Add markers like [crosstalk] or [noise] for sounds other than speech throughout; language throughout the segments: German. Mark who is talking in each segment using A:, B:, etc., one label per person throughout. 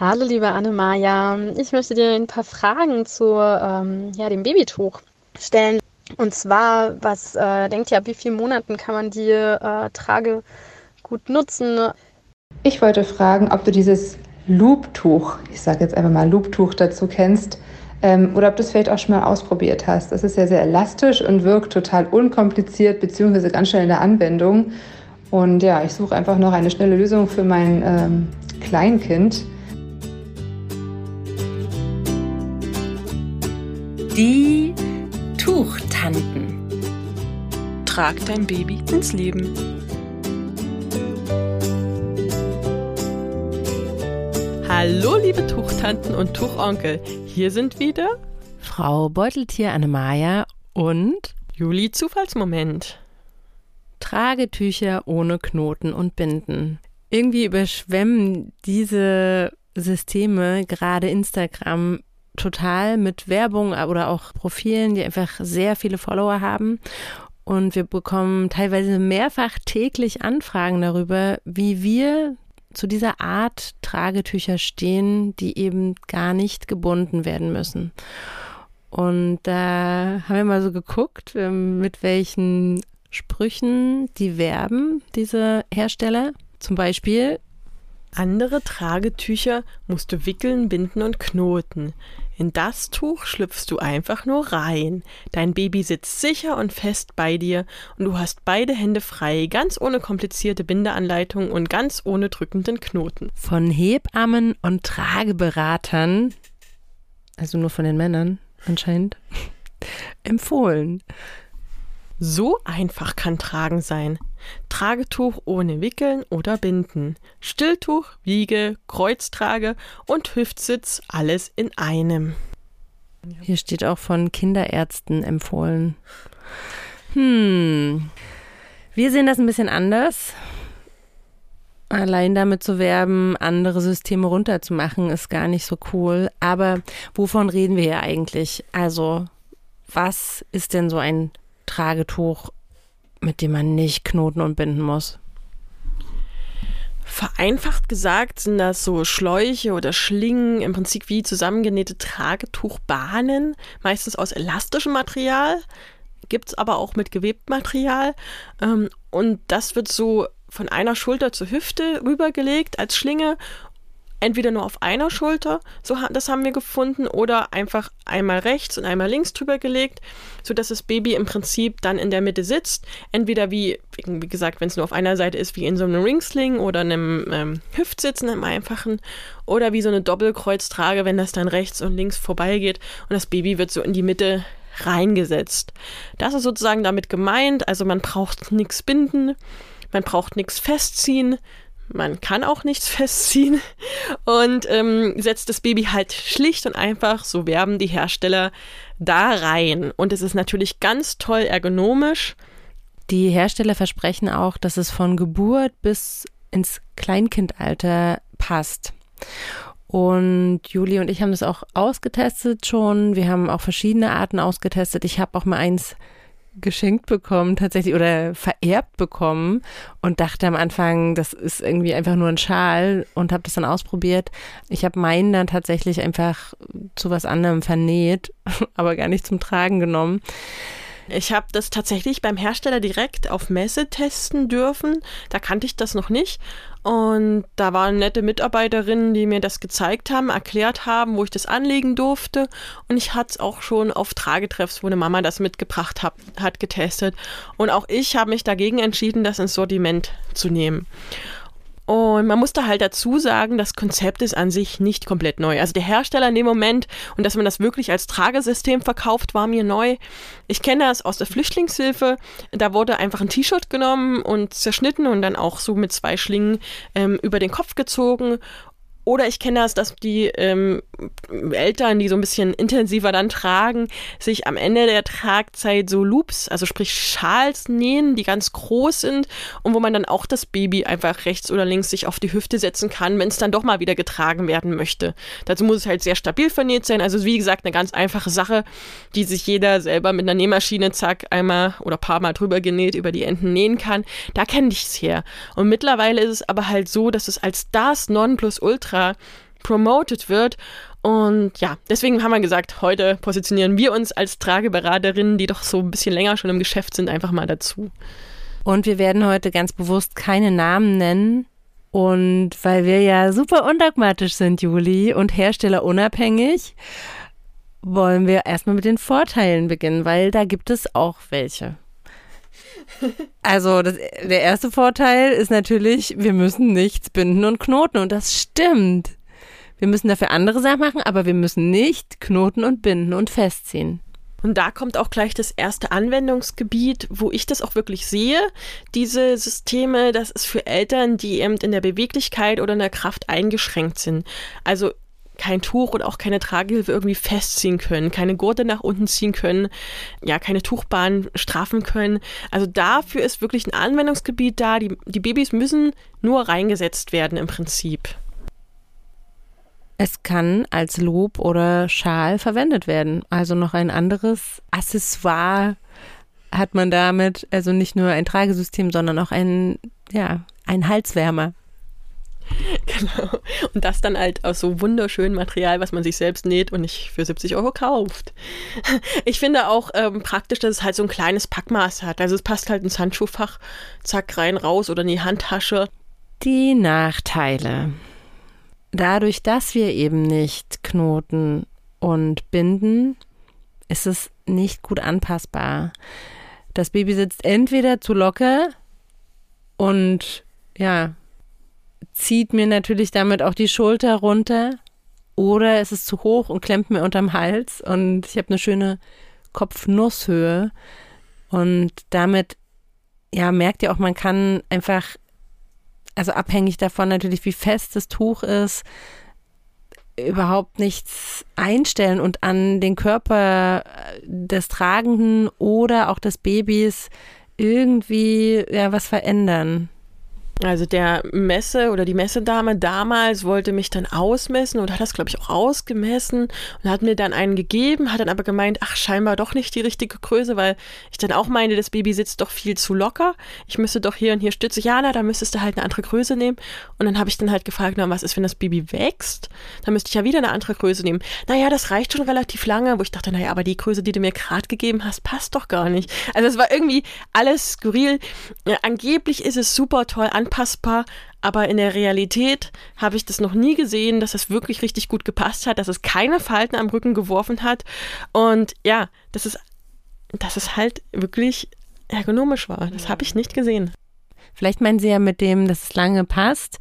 A: Hallo, liebe Anne-Maja. Ich möchte dir ein paar Fragen zu ähm, ja, dem Babytuch stellen. Und zwar, was äh, denkt ihr, ab wie vielen Monaten kann man die äh, Trage gut nutzen?
B: Ich wollte fragen, ob du dieses Looptuch, ich sage jetzt einfach mal Looptuch dazu kennst, ähm, oder ob du es vielleicht auch schon mal ausprobiert hast. Das ist ja sehr elastisch und wirkt total unkompliziert bzw. ganz schnell in der Anwendung. Und ja, ich suche einfach noch eine schnelle Lösung für mein ähm, Kleinkind.
C: Die Tuchtanten.
D: Trag dein Baby ins Leben. Hallo, liebe Tuchtanten und Tuchonkel. Hier sind wieder
C: Frau Beuteltier Annemaja und
D: Juli Zufallsmoment.
C: Tragetücher ohne Knoten und Binden. Irgendwie überschwemmen diese Systeme gerade Instagram total mit Werbung oder auch Profilen, die einfach sehr viele Follower haben. Und wir bekommen teilweise mehrfach täglich Anfragen darüber, wie wir zu dieser Art Tragetücher stehen, die eben gar nicht gebunden werden müssen. Und da haben wir mal so geguckt, ähm, mit welchen Sprüchen die werben, diese Hersteller. Zum Beispiel
D: andere Tragetücher musst du wickeln, binden und knoten. In das Tuch schlüpfst du einfach nur rein. Dein Baby sitzt sicher und fest bei dir und du hast beide Hände frei, ganz ohne komplizierte Bindeanleitung und ganz ohne drückenden Knoten.
C: Von Hebammen und Trageberatern, also nur von den Männern anscheinend, [laughs] empfohlen.
D: So einfach kann Tragen sein. Tragetuch ohne Wickeln oder Binden, Stilltuch, Wiege, Kreuztrage und Hüftsitz, alles in einem.
C: Hier steht auch von Kinderärzten empfohlen. Hm. Wir sehen das ein bisschen anders. Allein damit zu werben, andere Systeme runterzumachen, ist gar nicht so cool. Aber wovon reden wir hier eigentlich? Also, was ist denn so ein Tragetuch mit dem man nicht knoten und binden muss?
D: Vereinfacht gesagt sind das so Schläuche oder Schlingen, im Prinzip wie zusammengenähte Tragetuchbahnen, meistens aus elastischem Material, gibt es aber auch mit gewebtem Material. Ähm, und das wird so von einer Schulter zur Hüfte rübergelegt als Schlinge entweder nur auf einer Schulter, so das haben wir gefunden, oder einfach einmal rechts und einmal links drüber gelegt, sodass das Baby im Prinzip dann in der Mitte sitzt. Entweder wie, wie gesagt, wenn es nur auf einer Seite ist, wie in so einem Ringsling oder einem ähm, Hüftsitzen im einfachen, oder wie so eine Doppelkreuztrage, wenn das dann rechts und links vorbeigeht und das Baby wird so in die Mitte reingesetzt. Das ist sozusagen damit gemeint, also man braucht nichts binden, man braucht nichts festziehen, man kann auch nichts [laughs] festziehen und ähm, setzt das Baby halt schlicht und einfach, so werben die Hersteller, da rein. Und es ist natürlich ganz toll ergonomisch.
C: Die Hersteller versprechen auch, dass es von Geburt bis ins Kleinkindalter passt. Und Juli und ich haben das auch ausgetestet schon. Wir haben auch verschiedene Arten ausgetestet. Ich habe auch mal eins geschenkt bekommen, tatsächlich oder vererbt bekommen und dachte am Anfang, das ist irgendwie einfach nur ein Schal und habe das dann ausprobiert. Ich habe meinen dann tatsächlich einfach zu was anderem vernäht, [laughs] aber gar nicht zum Tragen genommen.
D: Ich habe das tatsächlich beim Hersteller direkt auf Messe testen dürfen. Da kannte ich das noch nicht. Und da waren nette Mitarbeiterinnen, die mir das gezeigt haben, erklärt haben, wo ich das anlegen durfte. Und ich hatte es auch schon auf Tragetreffs, wo eine Mama das mitgebracht hat, hat getestet. Und auch ich habe mich dagegen entschieden, das ins Sortiment zu nehmen. Und man muss da halt dazu sagen, das Konzept ist an sich nicht komplett neu. Also der Hersteller in dem Moment und dass man das wirklich als Tragesystem verkauft, war mir neu. Ich kenne das aus der Flüchtlingshilfe. Da wurde einfach ein T-Shirt genommen und zerschnitten und dann auch so mit zwei Schlingen ähm, über den Kopf gezogen oder ich kenne das, dass die ähm, Eltern, die so ein bisschen intensiver dann tragen, sich am Ende der Tragzeit so Loops, also sprich Schals nähen, die ganz groß sind und wo man dann auch das Baby einfach rechts oder links sich auf die Hüfte setzen kann, wenn es dann doch mal wieder getragen werden möchte. Dazu muss es halt sehr stabil vernäht sein. Also wie gesagt, eine ganz einfache Sache, die sich jeder selber mit einer Nähmaschine zack einmal oder paar Mal drüber genäht über die Enden nähen kann. Da kenne ich es her. Und mittlerweile ist es aber halt so, dass es als das Nonplusultra Ultra promoted wird. Und ja, deswegen haben wir gesagt, heute positionieren wir uns als Trageberaterinnen, die doch so ein bisschen länger schon im Geschäft sind, einfach mal dazu.
C: Und wir werden heute ganz bewusst keine Namen nennen. Und weil wir ja super undogmatisch sind, Juli, und herstellerunabhängig, wollen wir erstmal mit den Vorteilen beginnen, weil da gibt es auch welche. Also das, der erste Vorteil ist natürlich, wir müssen nichts binden und knoten und das stimmt. Wir müssen dafür andere Sachen machen, aber wir müssen nicht knoten und binden und festziehen.
D: Und da kommt auch gleich das erste Anwendungsgebiet, wo ich das auch wirklich sehe. Diese Systeme, das ist für Eltern, die eben in der Beweglichkeit oder in der Kraft eingeschränkt sind. Also kein Tuch und auch keine Tragehilfe irgendwie festziehen können, keine Gurte nach unten ziehen können, ja, keine Tuchbahn straffen können. Also dafür ist wirklich ein Anwendungsgebiet da. Die, die Babys müssen nur reingesetzt werden im Prinzip.
C: Es kann als Lob oder Schal verwendet werden. Also noch ein anderes Accessoire hat man damit. Also nicht nur ein Tragesystem, sondern auch ein, ja, ein Halswärmer. [laughs]
D: Genau. Und das dann halt aus so wunderschönem Material, was man sich selbst näht und nicht für 70 Euro kauft. [laughs] Ich finde auch ähm, praktisch, dass es halt so ein kleines Packmaß hat. Also es passt halt ins Handschuhfach, zack, rein, raus oder in die Handtasche.
C: Die Nachteile. Dadurch, dass wir eben nicht knoten und binden, ist es nicht gut anpassbar. Das Baby sitzt entweder zu locker und ja, zieht mir natürlich damit auch die Schulter runter. Oder es ist zu hoch und klemmt mir unterm Hals. Und ich habe eine schöne Kopfnusshöhe. Und damit ja merkt ihr auch, man kann einfach also abhängig davon natürlich, wie fest das Tuch ist, überhaupt nichts einstellen und an den Körper des Tragenden oder auch des Babys irgendwie ja was verändern.
D: Also der Messe oder die Messedame damals wollte mich dann ausmessen und hat das, glaube ich, auch ausgemessen und hat mir dann einen gegeben, hat dann aber gemeint, ach, scheinbar doch nicht die richtige Größe, weil ich dann auch meinte, das Baby sitzt doch viel zu locker. Ich müsste doch hier und hier Stütze. Ja, na, da müsstest du halt eine andere Größe nehmen. Und dann habe ich dann halt gefragt, na, was ist, wenn das Baby wächst? Dann müsste ich ja wieder eine andere Größe nehmen. Naja, das reicht schon relativ lange, wo ich dachte, naja, aber die Größe, die du mir gerade gegeben hast, passt doch gar nicht. Also es war irgendwie alles skurril. Ja, angeblich ist es super toll an anpassbar, aber in der Realität habe ich das noch nie gesehen, dass es wirklich richtig gut gepasst hat, dass es keine Falten am Rücken geworfen hat und ja, dass es, dass es halt wirklich ergonomisch war. Das habe ich nicht gesehen.
C: Vielleicht meinen Sie ja mit dem, dass es lange passt,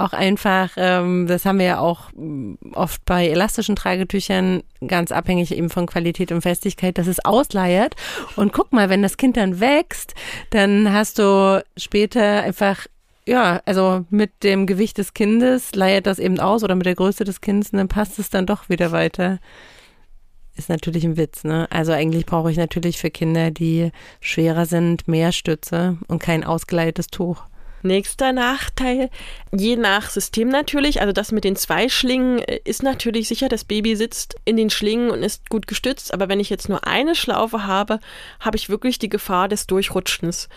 C: auch einfach, ähm, das haben wir ja auch mm, oft bei elastischen Tragetüchern, ganz abhängig eben von Qualität und Festigkeit, dass es ausleiert. Und guck mal, wenn das Kind dann wächst, dann hast du später einfach ja, also mit dem Gewicht des Kindes leiert das eben aus oder mit der Größe des Kindes dann passt es dann doch wieder weiter. Ist natürlich ein Witz, ne? Also eigentlich brauche ich natürlich für Kinder, die schwerer sind, mehr Stütze und kein ausgeleitetes Tuch.
D: Nächster Nachteil, je nach System natürlich, also das mit den zwei Schlingen äh, ist natürlich sicher, das Baby sitzt in den Schlingen und ist gut gestützt, aber wenn ich jetzt nur eine Schlaufe habe, habe ich wirklich die Gefahr des Durchrutschens.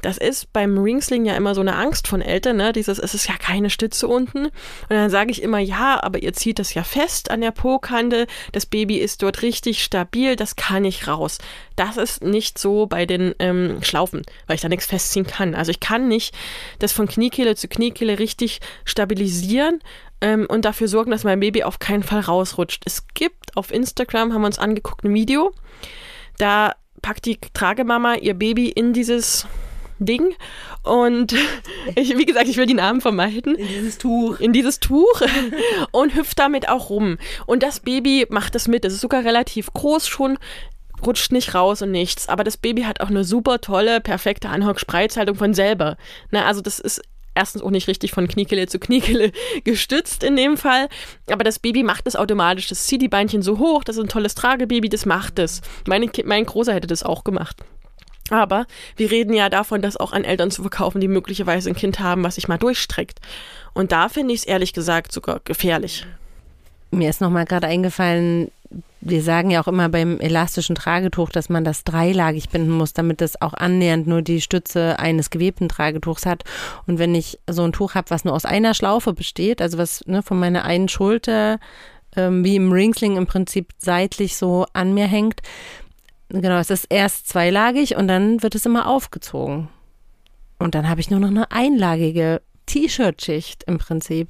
D: Das ist beim Ringsling ja immer so eine Angst von Eltern, ne? Dieses, es ist ja keine Stütze unten. Und dann sage ich immer, ja, aber ihr zieht das ja fest an der Po-Kante. Das Baby ist dort richtig stabil, das kann ich raus. Das ist nicht so bei den ähm, Schlaufen, weil ich da nichts festziehen kann. Also ich kann nicht das von Kniekehle zu Kniekehle richtig stabilisieren ähm, und dafür sorgen, dass mein Baby auf keinen Fall rausrutscht. Es gibt auf Instagram, haben wir uns angeguckt, ein Video. Da packt die Tragemama ihr Baby in dieses Ding. Und [laughs] ich, wie gesagt, ich will die Namen vermeiden.
C: In dieses Tuch.
D: In dieses Tuch. [laughs] Und hüpft damit auch rum. Und das Baby macht das mit. Das ist sogar relativ groß schon rutscht nicht raus und nichts. Aber das Baby hat auch eine super tolle, perfekte Anhock-Spreizhaltung von selber. Na, also das ist erstens auch nicht richtig von Kniekehle zu Kniekehle [laughs] gestützt in dem Fall. Aber das Baby macht es automatisch. Das zieht die Beinchen so hoch. Das ist ein tolles Tragebaby. Das macht es. Mein Großer hätte das auch gemacht. Aber wir reden ja davon, das auch an Eltern zu verkaufen, die möglicherweise ein Kind haben, was sich mal durchstreckt. Und da finde ich es ehrlich gesagt sogar gefährlich.
C: Mir ist nochmal gerade eingefallen, wir sagen ja auch immer beim elastischen Tragetuch, dass man das dreilagig binden muss, damit es auch annähernd nur die Stütze eines gewebten Tragetuchs hat. Und wenn ich so ein Tuch habe, was nur aus einer Schlaufe besteht, also was ne, von meiner einen Schulter ähm, wie im Ringsling im Prinzip seitlich so an mir hängt, genau, es ist erst zweilagig und dann wird es immer aufgezogen. Und dann habe ich nur noch eine einlagige T-Shirt-Schicht im Prinzip.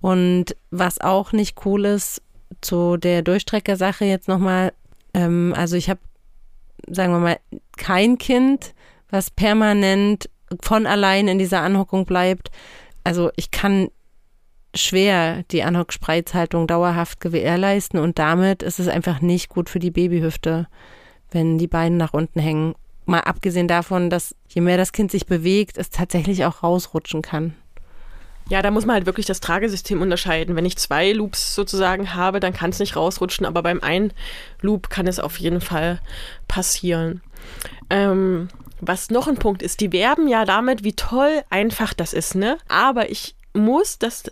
C: Und was auch nicht cool ist, zu der Durchstreckersache jetzt nochmal, ähm, also ich habe, sagen wir mal, kein Kind, was permanent von allein in dieser Anhockung bleibt. Also ich kann schwer die Anhock-Spreizhaltung dauerhaft gewährleisten und damit ist es einfach nicht gut für die Babyhüfte, wenn die Beine nach unten hängen. Mal abgesehen davon, dass je mehr das Kind sich bewegt, es tatsächlich auch rausrutschen kann.
D: Ja, da muss man halt wirklich das Tragesystem unterscheiden. Wenn ich zwei Loops sozusagen habe, dann kann es nicht rausrutschen, aber beim einen Loop kann es auf jeden Fall passieren. Ähm, was noch ein Punkt ist, die werben ja damit, wie toll einfach das ist, ne? Aber ich muss das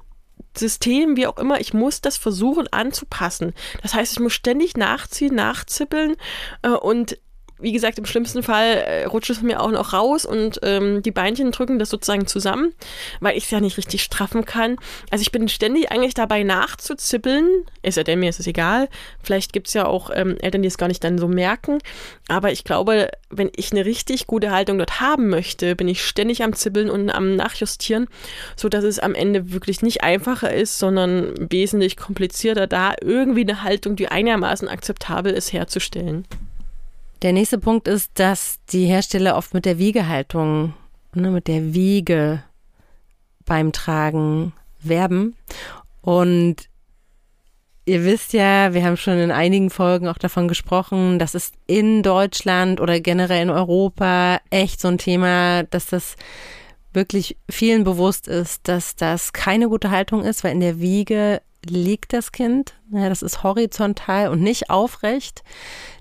D: System, wie auch immer, ich muss das versuchen anzupassen. Das heißt, ich muss ständig nachziehen, nachzippeln äh, und wie gesagt, im schlimmsten Fall äh, rutscht es mir auch noch raus und ähm, die Beinchen drücken das sozusagen zusammen, weil ich es ja nicht richtig straffen kann. Also ich bin ständig eigentlich dabei nachzuzippeln. Ist ja denn mir ist es egal. Vielleicht gibt es ja auch ähm, Eltern, die es gar nicht dann so merken. Aber ich glaube, wenn ich eine richtig gute Haltung dort haben möchte, bin ich ständig am Zippeln und am Nachjustieren, sodass es am Ende wirklich nicht einfacher ist, sondern wesentlich komplizierter, da irgendwie eine Haltung, die einigermaßen akzeptabel ist, herzustellen.
C: Der nächste Punkt ist, dass die Hersteller oft mit der Wiegehaltung, ne, mit der Wiege beim Tragen werben. Und ihr wisst ja, wir haben schon in einigen Folgen auch davon gesprochen, dass es in Deutschland oder generell in Europa echt so ein Thema, dass das wirklich vielen bewusst ist, dass das keine gute Haltung ist, weil in der Wiege liegt das Kind. Ja, das ist horizontal und nicht aufrecht.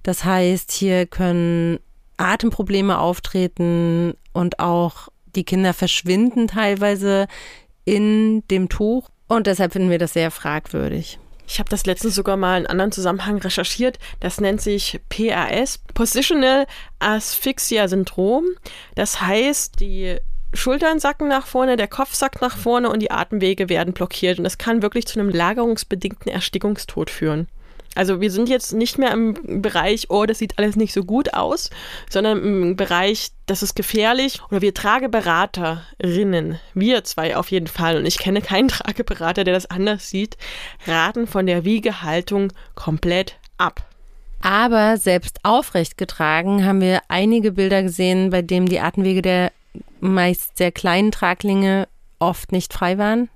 C: Das heißt, hier können Atemprobleme auftreten und auch die Kinder verschwinden teilweise in dem Tuch. Und deshalb finden wir das sehr fragwürdig.
D: Ich habe das letztens sogar mal in anderen Zusammenhang recherchiert. Das nennt sich PAS, Positional Asphyxia Syndrom. Das heißt, die Schultern sacken nach vorne, der Kopf sackt nach vorne und die Atemwege werden blockiert. Und das kann wirklich zu einem lagerungsbedingten Erstickungstod führen. Also wir sind jetzt nicht mehr im Bereich, oh, das sieht alles nicht so gut aus, sondern im Bereich, das ist gefährlich. Oder wir Trageberaterinnen, wir zwei auf jeden Fall, und ich kenne keinen [laughs] Trageberater, der das anders sieht, raten von der Wiegehaltung komplett ab.
C: Aber selbst aufrecht getragen haben wir einige Bilder gesehen, bei denen die Atemwege der meist sehr kleinen Traglinge oft nicht frei waren.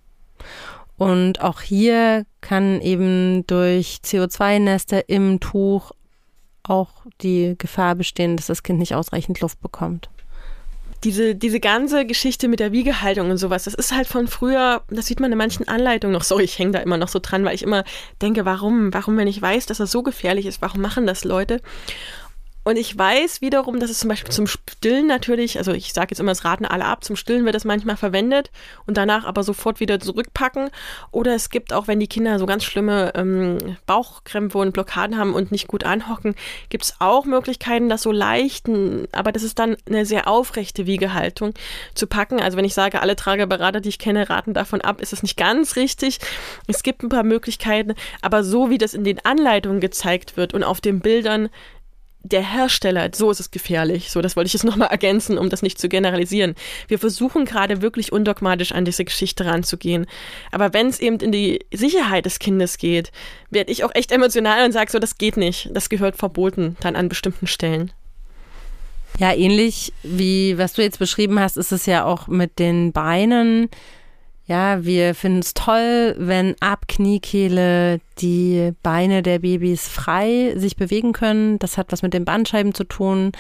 C: Und auch hier kann eben durch CO2-Nester im Tuch auch die Gefahr bestehen, dass das Kind nicht ausreichend Luft bekommt.
D: Diese, diese ganze Geschichte mit der Wiegehaltung und sowas, das ist halt von früher, das sieht man in manchen Anleitungen noch. Sorry, ich hänge da immer noch so dran, weil ich immer denke, warum, warum, wenn ich weiß, dass das so gefährlich ist, warum machen das Leute? Und ich weiß wiederum, dass es zum Beispiel zum Stillen natürlich, also ich sage jetzt immer, es raten alle ab, zum Stillen wird es manchmal verwendet und danach aber sofort wieder zurückpacken. Oder es gibt auch, wenn die Kinder so ganz schlimme ähm, Bauchkrämpfe und Blockaden haben und nicht gut anhocken, gibt es auch Möglichkeiten, das so leichten, aber das ist dann eine sehr aufrechte Wiegehaltung zu packen. Also wenn ich sage, alle Trageberater, die ich kenne, raten davon ab, ist das nicht ganz richtig. Es gibt ein paar Möglichkeiten, aber so wie das in den Anleitungen gezeigt wird und auf den Bildern, der Hersteller, so ist es gefährlich. So, das wollte ich jetzt nochmal ergänzen, um das nicht zu generalisieren. Wir versuchen gerade wirklich undogmatisch an diese Geschichte ranzugehen. Aber wenn es eben in die Sicherheit des Kindes geht, werde ich auch echt emotional und sage so, das geht nicht. Das gehört verboten, dann an bestimmten Stellen.
C: Ja, ähnlich wie was du jetzt beschrieben hast, ist es ja auch mit den Beinen. Ja, wir finden es toll, wenn ab Kniekehle die Beine der Babys frei sich bewegen können. Das hat was mit den Bandscheiben zu tun,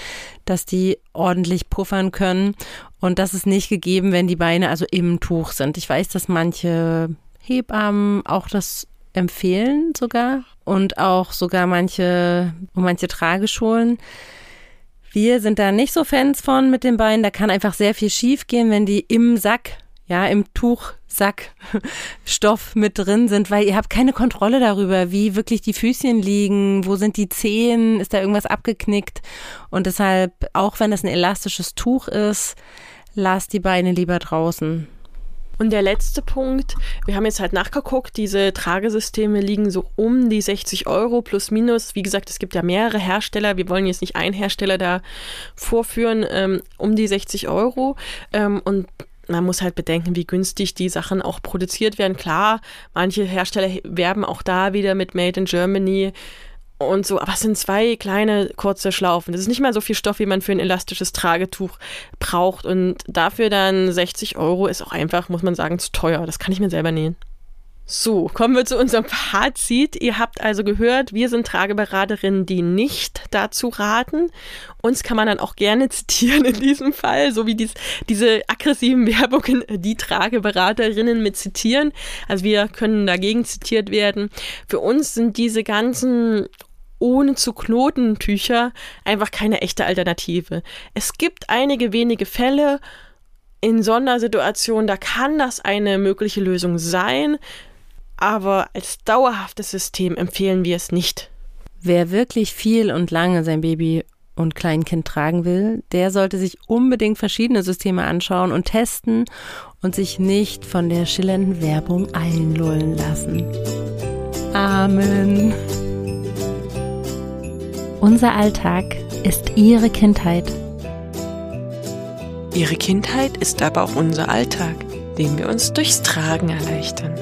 C: dass die ordentlich puffern können. Und das ist nicht gegeben, wenn die Beine also im Tuch sind. Ich weiß, dass manche Hebammen auch das empfehlen sogar und auch sogar manche, manche Trageschulen. Wir sind da nicht so Fans von mit den Beinen. Da kann einfach sehr viel schief gehen, wenn die im Sack ja, im Tuch Sackstoff [laughs] mit drin sind, weil ihr habt keine Kontrolle darüber, wie wirklich die Füßchen liegen, wo sind die Zehen, ist da irgendwas abgeknickt und deshalb, auch wenn es ein elastisches Tuch ist, lasst die Beine lieber draußen.
D: Und der letzte Punkt, wir haben jetzt halt nachgeguckt, diese Tragesysteme liegen so um die 60 Euro plus minus. Wie gesagt, es gibt ja mehrere Hersteller. Wir wollen jetzt nicht einen Hersteller da vorführen, ähm, um die 60 Euro. Ähm, und man muss halt bedenken, wie günstig die Sachen auch produziert werden. Klar, manche Hersteller werben auch da wieder mit Made in Germany und so, aber es sind zwei kleine kurze Schlaufen. Das ist nicht mal so viel Stoff, wie man für ein elastisches Tragetuch braucht. Und dafür dann 60 Euro ist auch einfach, muss man sagen, zu teuer. Das kann ich mir selber nähen. So, kommen wir zu unserem Fazit. Ihr habt also gehört, wir sind Trageberaterinnen, die nicht dazu raten. Uns kann man dann auch gerne [laughs] zitieren in diesem Fall, so wie dies, diese aggressiven Werbungen, die Trageberaterinnen mit zitieren. Also wir können dagegen zitiert werden. Für uns sind diese ganzen ohne zu knoten Tücher einfach keine echte Alternative. Es gibt einige wenige Fälle, in Sondersituationen, da kann das eine mögliche Lösung sein aber als dauerhaftes System empfehlen wir es nicht.
C: Wer wirklich viel und lange sein Baby und Kleinkind tragen will, der sollte sich unbedingt verschiedene Systeme anschauen und testen und sich nicht von der schillernden Werbung einlullen lassen. Amen. Unser Alltag ist Ihre Kindheit.
D: Ihre Kindheit ist aber auch unser Alltag, den wir uns durchs Tragen erleichtern.